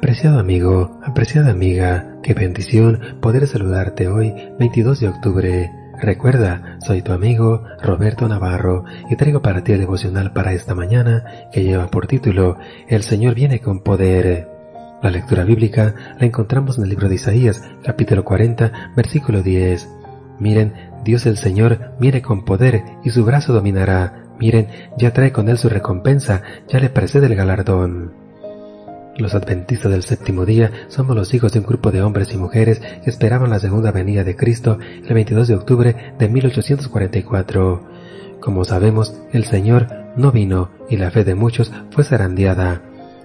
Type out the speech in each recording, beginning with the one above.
Apreciado amigo, apreciada amiga, qué bendición poder saludarte hoy, 22 de octubre. Recuerda, soy tu amigo Roberto Navarro y traigo para ti el devocional para esta mañana que lleva por título El Señor viene con poder. La lectura bíblica la encontramos en el libro de Isaías, capítulo 40, versículo 10. Miren, Dios el Señor viene con poder y su brazo dominará. Miren, ya trae con él su recompensa, ya le precede el galardón. Los adventistas del séptimo día somos los hijos de un grupo de hombres y mujeres que esperaban la segunda venida de Cristo el 22 de octubre de 1844. Como sabemos, el Señor no vino y la fe de muchos fue zarandeada.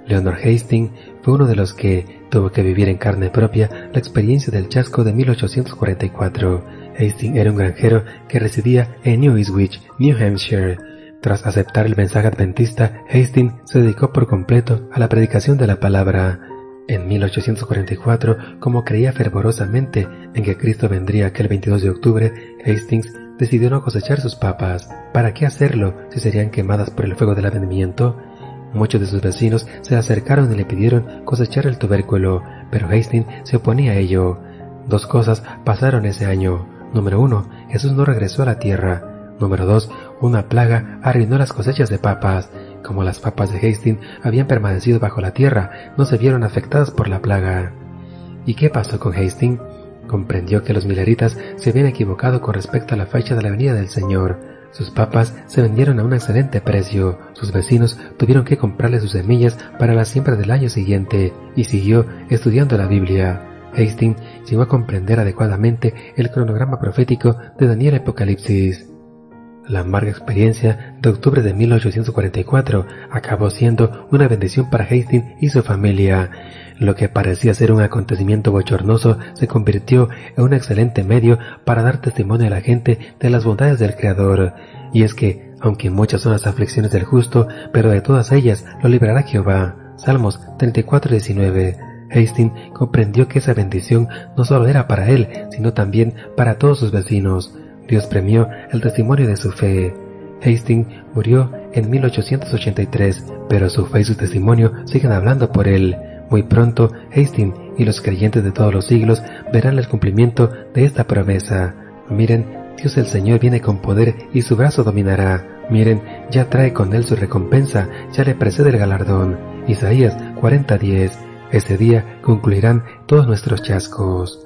Leonard Hastings fue uno de los que tuvo que vivir en carne propia la experiencia del chasco de 1844. Hastings era un granjero que residía en New Ipswich, New Hampshire. Tras aceptar el mensaje adventista, Hastings se dedicó por completo a la predicación de la palabra. En 1844, como creía fervorosamente en que Cristo vendría aquel 22 de octubre, Hastings decidió no cosechar sus papas. ¿Para qué hacerlo si serían quemadas por el fuego del advenimiento? Muchos de sus vecinos se acercaron y le pidieron cosechar el tubérculo, pero Hastings se oponía a ello. Dos cosas pasaron ese año. Número uno, Jesús no regresó a la tierra. Número 2. Una plaga arruinó las cosechas de papas. Como las papas de Hastings habían permanecido bajo la tierra, no se vieron afectadas por la plaga. ¿Y qué pasó con Hastings? Comprendió que los mileritas se habían equivocado con respecto a la fecha de la venida del Señor. Sus papas se vendieron a un excelente precio. Sus vecinos tuvieron que comprarle sus semillas para la siembra del año siguiente y siguió estudiando la Biblia. Hastings llegó a comprender adecuadamente el cronograma profético de Daniel Apocalipsis. La amarga experiencia de octubre de 1844 acabó siendo una bendición para Hastings y su familia. Lo que parecía ser un acontecimiento bochornoso se convirtió en un excelente medio para dar testimonio a la gente de las bondades del Creador. Y es que, aunque muchas son las aflicciones del justo, pero de todas ellas lo librará Jehová. Salmos 34:19. Hastings comprendió que esa bendición no solo era para él, sino también para todos sus vecinos. Dios premió el testimonio de su fe. Hastings murió en 1883, pero su fe y su testimonio siguen hablando por él. Muy pronto, Hastings y los creyentes de todos los siglos verán el cumplimiento de esta promesa. Miren, Dios el Señor viene con poder y su brazo dominará. Miren, ya trae con él su recompensa, ya le precede el galardón. Isaías 40:10. Ese día concluirán todos nuestros chascos.